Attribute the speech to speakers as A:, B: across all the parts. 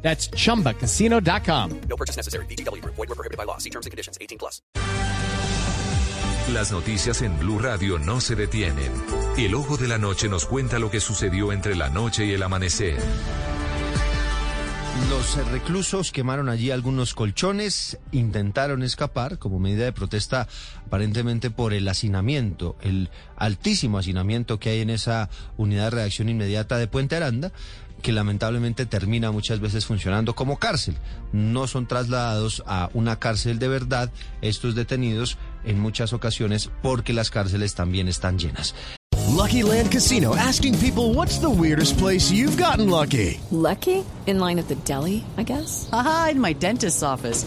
A: That's chumbacasino.com.
B: No purchase necessary. BGW. Void were prohibited by law. See terms and conditions. 18 plus.
C: Las noticias en Blue Radio no se detienen. El ojo de la noche nos cuenta lo que sucedió entre la noche y el amanecer.
D: Los reclusos quemaron allí algunos colchones, intentaron escapar como medida de protesta aparentemente por el hacinamiento, el altísimo hacinamiento que hay en esa unidad de reacción inmediata de Puente Aranda que lamentablemente termina muchas veces funcionando como cárcel. No son trasladados a una cárcel de verdad estos detenidos en muchas ocasiones porque las cárceles también están llenas.
E: Lucky Land Casino asking people what's the weirdest place you've gotten lucky?
F: Lucky? In line at the deli, I guess?
G: Aha, in my dentist's office.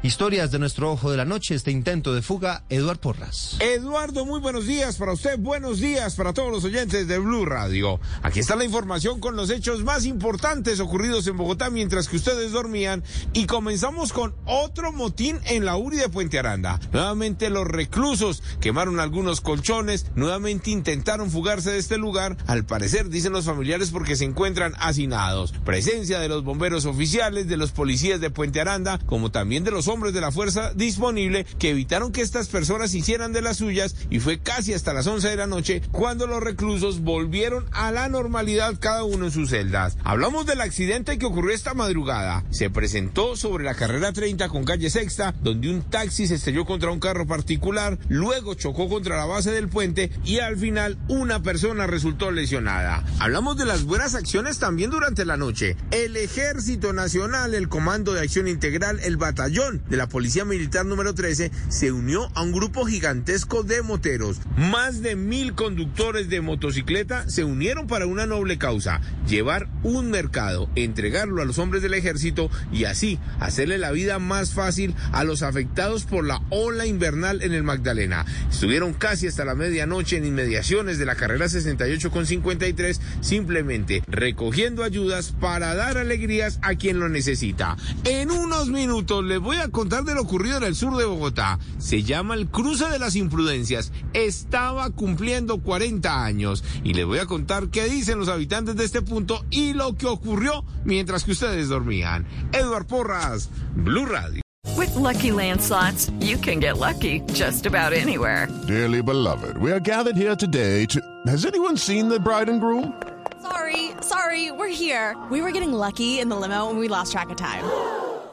D: Historias de nuestro ojo de la noche, este intento de fuga, Eduard Porras.
H: Eduardo, muy buenos días para usted, buenos días para todos los oyentes de Blue Radio. Aquí está la información con los hechos más importantes ocurridos en Bogotá mientras que ustedes dormían y comenzamos con otro motín en la URI de Puente Aranda. Nuevamente los reclusos quemaron algunos colchones, nuevamente intentaron fugarse de este lugar, al parecer dicen los familiares porque se encuentran hacinados. Presencia de los bomberos oficiales, de los policías de Puente Aranda, como también de los hombres de la fuerza disponible que evitaron que estas personas hicieran de las suyas y fue casi hasta las 11 de la noche cuando los reclusos volvieron a la normalidad cada uno en sus celdas. Hablamos del accidente que ocurrió esta madrugada. Se presentó sobre la carrera 30 con calle Sexta, donde un taxi se estrelló contra un carro particular, luego chocó contra la base del puente y al final una persona resultó lesionada. Hablamos de las buenas acciones también durante la noche. El Ejército Nacional, el Comando de Acción Integral, el Batallón de la Policía Militar número 13 se unió a un grupo gigantesco de moteros. Más de mil conductores de motocicleta se unieron para una noble causa, llevar un mercado, entregarlo a los hombres del ejército y así hacerle la vida más fácil a los afectados por la ola invernal en el Magdalena. Estuvieron casi hasta la medianoche en inmediaciones de la carrera 68 con 53, simplemente recogiendo ayudas para dar alegrías a quien lo necesita. En unos minutos les voy a contar de lo ocurrido en el sur de Bogotá. Se llama el cruce de las imprudencias. Estaba cumpliendo 40 años y les voy a contar qué dicen los habitantes de este punto y lo que ocurrió mientras que ustedes dormían. Edward Porras, Blue Radio.
I: With lucky landslots, you can get lucky just about anywhere.
J: Dearly beloved, we are gathered here today to. Has anyone seen the bride and groom?
K: Sorry, sorry, we're here. We were getting lucky in the limo and we lost track of time.